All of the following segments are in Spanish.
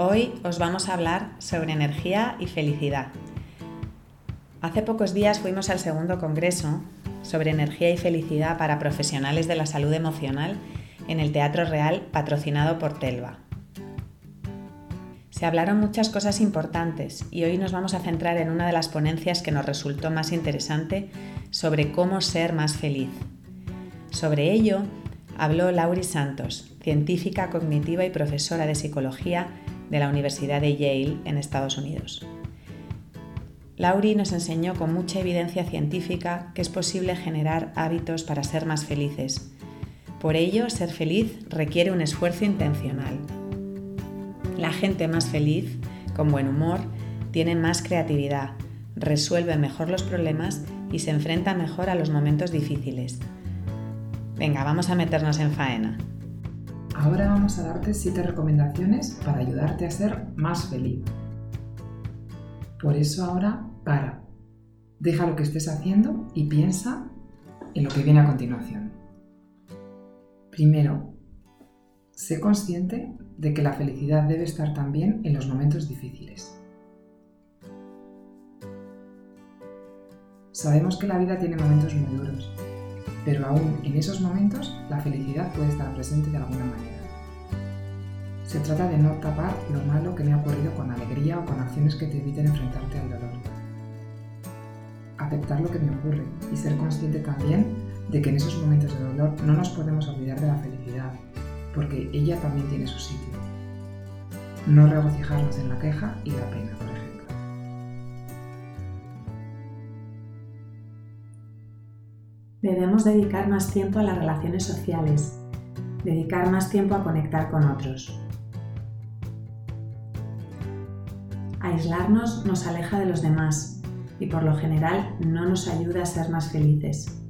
Hoy os vamos a hablar sobre energía y felicidad. Hace pocos días fuimos al segundo congreso sobre energía y felicidad para profesionales de la salud emocional en el Teatro Real patrocinado por Telva. Se hablaron muchas cosas importantes y hoy nos vamos a centrar en una de las ponencias que nos resultó más interesante sobre cómo ser más feliz. Sobre ello habló Lauri Santos, científica cognitiva y profesora de psicología de la Universidad de Yale en Estados Unidos. Lauri nos enseñó con mucha evidencia científica que es posible generar hábitos para ser más felices. Por ello, ser feliz requiere un esfuerzo intencional. La gente más feliz, con buen humor, tiene más creatividad, resuelve mejor los problemas y se enfrenta mejor a los momentos difíciles. Venga, vamos a meternos en faena. Ahora vamos a darte 7 recomendaciones para ayudarte a ser más feliz. Por eso ahora para. Deja lo que estés haciendo y piensa en lo que viene a continuación. Primero, sé consciente de que la felicidad debe estar también en los momentos difíciles. Sabemos que la vida tiene momentos muy duros, pero aún en esos momentos la felicidad puede estar presente de alguna manera. Se trata de no tapar lo malo que me ha ocurrido con alegría o con acciones que te eviten enfrentarte al dolor. Aceptar lo que me ocurre y ser consciente también de que en esos momentos de dolor no nos podemos olvidar de la felicidad, porque ella también tiene su sitio. No regocijarnos en la queja y la pena, Debemos dedicar más tiempo a las relaciones sociales, dedicar más tiempo a conectar con otros. Aislarnos nos aleja de los demás y por lo general no nos ayuda a ser más felices.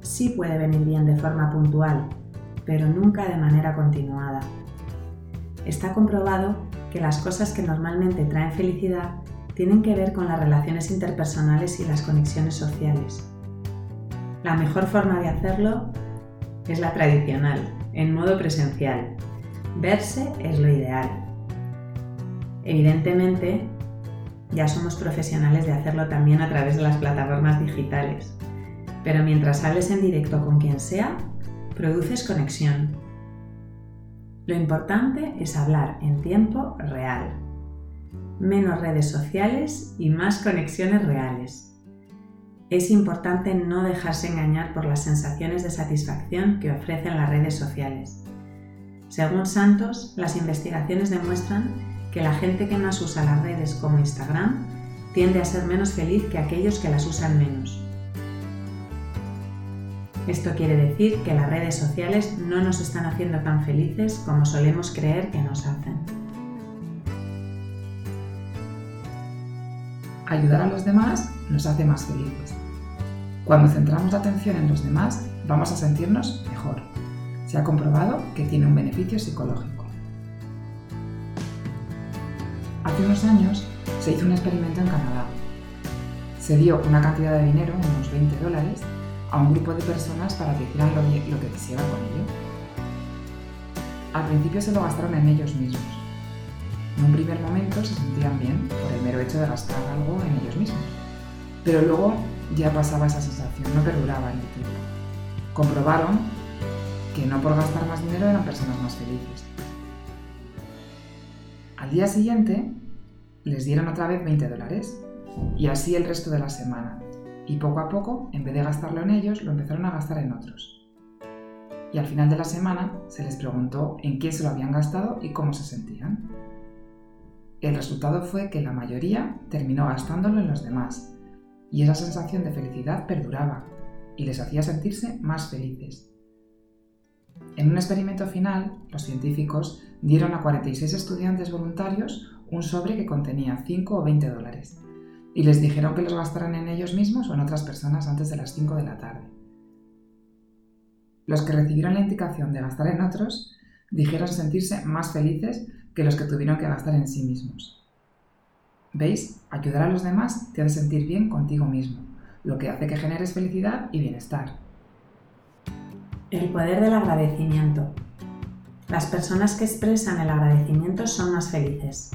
Sí puede venir bien de forma puntual, pero nunca de manera continuada. Está comprobado que las cosas que normalmente traen felicidad tienen que ver con las relaciones interpersonales y las conexiones sociales. La mejor forma de hacerlo es la tradicional, en modo presencial, Verse es lo ideal. Evidentemente, ya somos profesionales de hacerlo también a través de las plataformas digitales, pero mientras hables en directo con quien sea, produces conexión. Lo importante es hablar en tiempo real. Menos redes sociales y más conexiones reales. Es importante no dejarse engañar por las sensaciones de satisfacción que ofrecen las redes sociales. Según Santos, las investigaciones demuestran que la gente que más usa las redes como Instagram tiende a ser menos feliz que aquellos que las usan menos. Esto quiere decir que las redes sociales no nos están haciendo tan felices como solemos creer que nos hacen. Ayudar a los demás nos hace más felices. Cuando centramos la atención en los demás, vamos a sentirnos mejor se ha comprobado que tiene un beneficio psicológico. Hace unos años se hizo un experimento en Canadá. Se dio una cantidad de dinero, unos 20 dólares, a un grupo de personas para que hicieran lo, que quisieran con ello. Al principio se lo gastaron en ellos mismos. En un primer momento se sentían bien por el mero hecho de gastar algo en ellos mismos. Pero luego ya pasaba esa sensación, no perduraba en el tiempo. Comprobaron que no por gastar más dinero eran personas más felices. Al día siguiente les dieron otra vez 20 dólares y así el resto de la semana. Y poco a poco, en vez de gastarlo en ellos, lo empezaron a gastar en otros. Y al final de la semana se les preguntó en quién se lo habían gastado y cómo se sentían. El resultado fue que la mayoría terminó gastándolo en los demás, y esa sensación de felicidad perduraba y les hacía sentirse más felices En un experimento final, los científicos dieron a 46 estudiantes voluntarios un sobre que contenía 5 o 20 dólares y les dijeron que los gastaran en ellos mismos o en otras personas antes de las 5 de la tarde. Los que recibieron la indicación de gastar en otros dijeron sentirse más felices que los que tuvieron que gastar en sí mismos. ¿Veis? Ayudar a los demás te hace sentir bien contigo mismo, lo que hace que generes felicidad y bienestar. El poder del agradecimiento. Las personas que expresan el agradecimiento son más felices,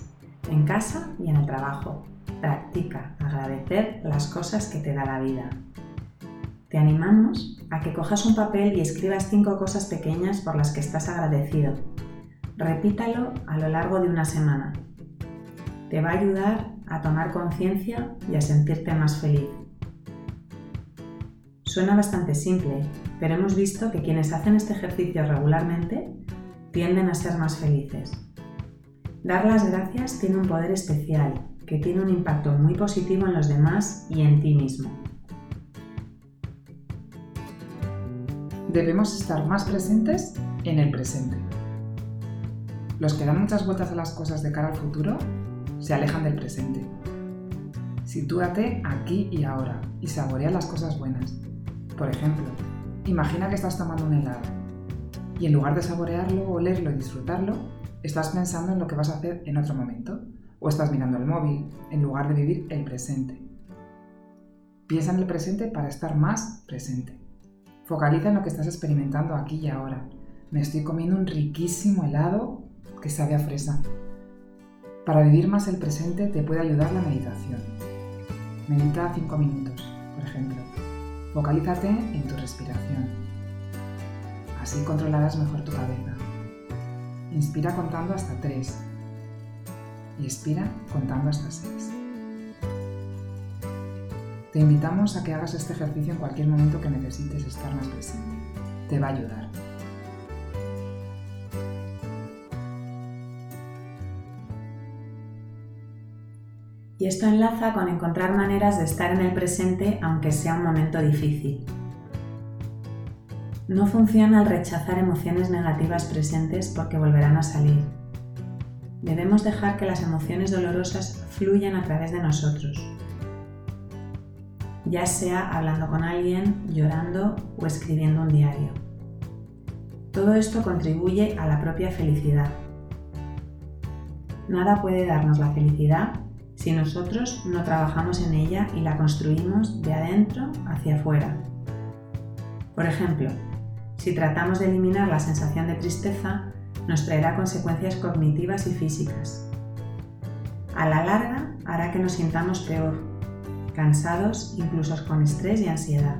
en casa y en el trabajo. Practica agradecer las cosas que te da la vida. Te animamos a que cojas un papel y escribas cinco cosas pequeñas por las que estás agradecido. Repítalo a lo largo de una semana. Te va a ayudar a tomar conciencia y a sentirte más feliz. Suena bastante simple, pero hemos visto que quienes hacen este ejercicio regularmente tienden a ser más felices. Dar las gracias tiene un poder especial que tiene un impacto muy positivo en los demás y en ti mismo. Debemos estar más presentes en el presente. Los que dan muchas vueltas a las cosas de cara al futuro se alejan del presente. Sitúate aquí y ahora y saborea las cosas buenas. Por ejemplo, Imagina que estás tomando un helado y en lugar de saborearlo, olerlo y disfrutarlo, estás pensando en lo que vas a hacer en otro momento o estás mirando el móvil en lugar de vivir el presente. Piensa en el presente para estar más presente. Focaliza en lo que estás experimentando aquí y ahora. Me estoy comiendo un riquísimo helado que sabe a fresa. Para vivir más el presente te puede ayudar la meditación. Medita 5 minutos, por ejemplo. Focalízate en tu respiración. Así controlarás mejor tu cabeza. Inspira contando hasta 3 y expira contando hasta 6. Te invitamos a que hagas este ejercicio en cualquier momento que necesites estar más presente. Te va a ayudar. Y esto enlaza con encontrar maneras de estar en el presente aunque sea un momento difícil. No funciona el rechazar emociones negativas presentes porque volverán a salir. Debemos dejar que las emociones dolorosas fluyan a través de nosotros, ya sea hablando con alguien, llorando o escribiendo un diario. Todo esto contribuye a la propia felicidad. Nada puede darnos la felicidad si nosotros no trabajamos en ella y la construimos de adentro hacia afuera. Por ejemplo, si tratamos de eliminar la sensación de tristeza, nos traerá consecuencias cognitivas y físicas. A la larga hará que nos sintamos peor, cansados, incluso con estrés y ansiedad.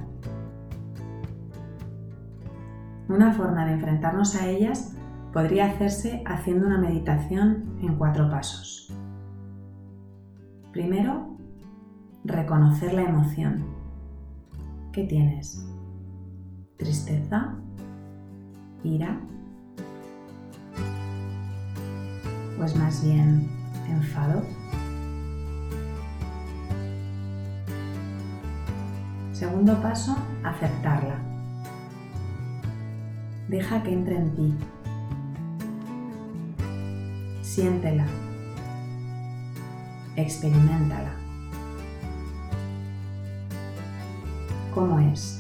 Una forma de enfrentarnos a ellas podría hacerse haciendo una meditación en cuatro pasos. Primero, reconocer la emoción. ¿Qué tienes? ¿Tristeza? ¿Ira? Pues más bien enfado. Segundo paso, aceptarla. Deja que entre en ti. Siéntela experimentala. ¿Cómo es?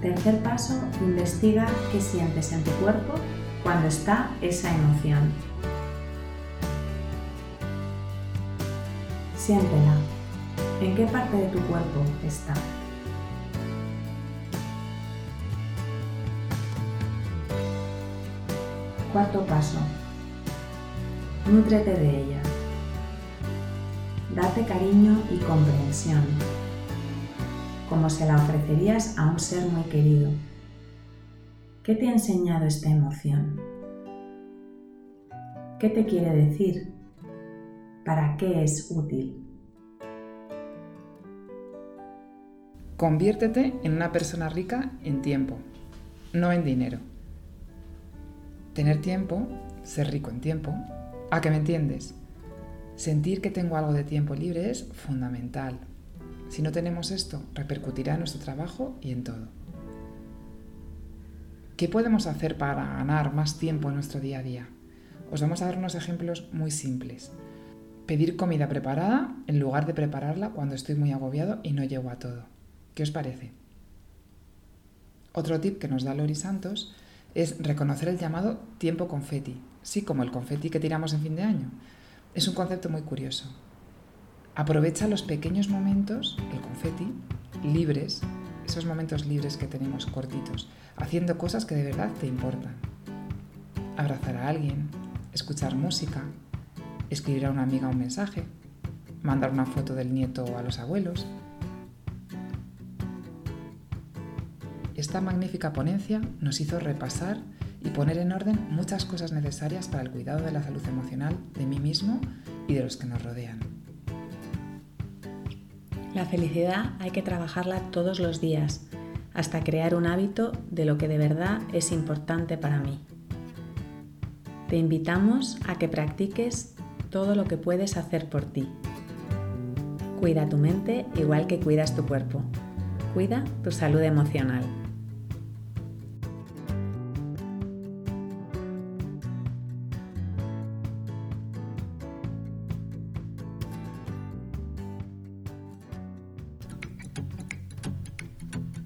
Tercer paso, investiga qué sientes en tu cuerpo cuando está esa emoción. Siéntela. ¿En qué parte de tu cuerpo está? Cuarto paso. Nútrete de ella. Date cariño y comprensión, como se la ofrecerías a un ser muy querido. ¿Qué te ha enseñado esta emoción? ¿Qué te quiere decir? ¿Para qué es útil? Conviértete en una persona rica en tiempo, no en dinero tener tiempo, ser rico en tiempo, ¿a que me entiendes? Sentir que tengo algo de tiempo libre es fundamental. Si no tenemos esto, repercutirá en nuestro trabajo y en todo. ¿Qué podemos hacer para ganar más tiempo en nuestro día a día? Os vamos a dar unos ejemplos muy simples. Pedir comida preparada en lugar de prepararla cuando estoy muy agobiado y no llego a todo. ¿Qué os parece? Otro tip que nos da Lori Santos es reconocer el llamado tiempo confeti, sí como el confeti que tiramos en fin de año. Es un concepto muy curioso. Aprovecha los pequeños momentos, el confeti, libres esos momentos libres que tenemos cortitos, haciendo cosas que de verdad te importan. Abrazar a alguien, escuchar música, escribir a una amiga un mensaje, mandar una foto del nieto a los abuelos. Esta magnífica ponencia nos hizo repasar y poner en orden muchas cosas necesarias para el cuidado de la salud emocional de mí mismo y de los que nos rodean. La felicidad hay que trabajarla todos los días hasta crear un hábito de lo que de verdad es importante para mí. Te invitamos a que practiques todo lo que puedes hacer por ti. Cuida tu mente igual que cuidas tu cuerpo. Cuida tu salud emocional.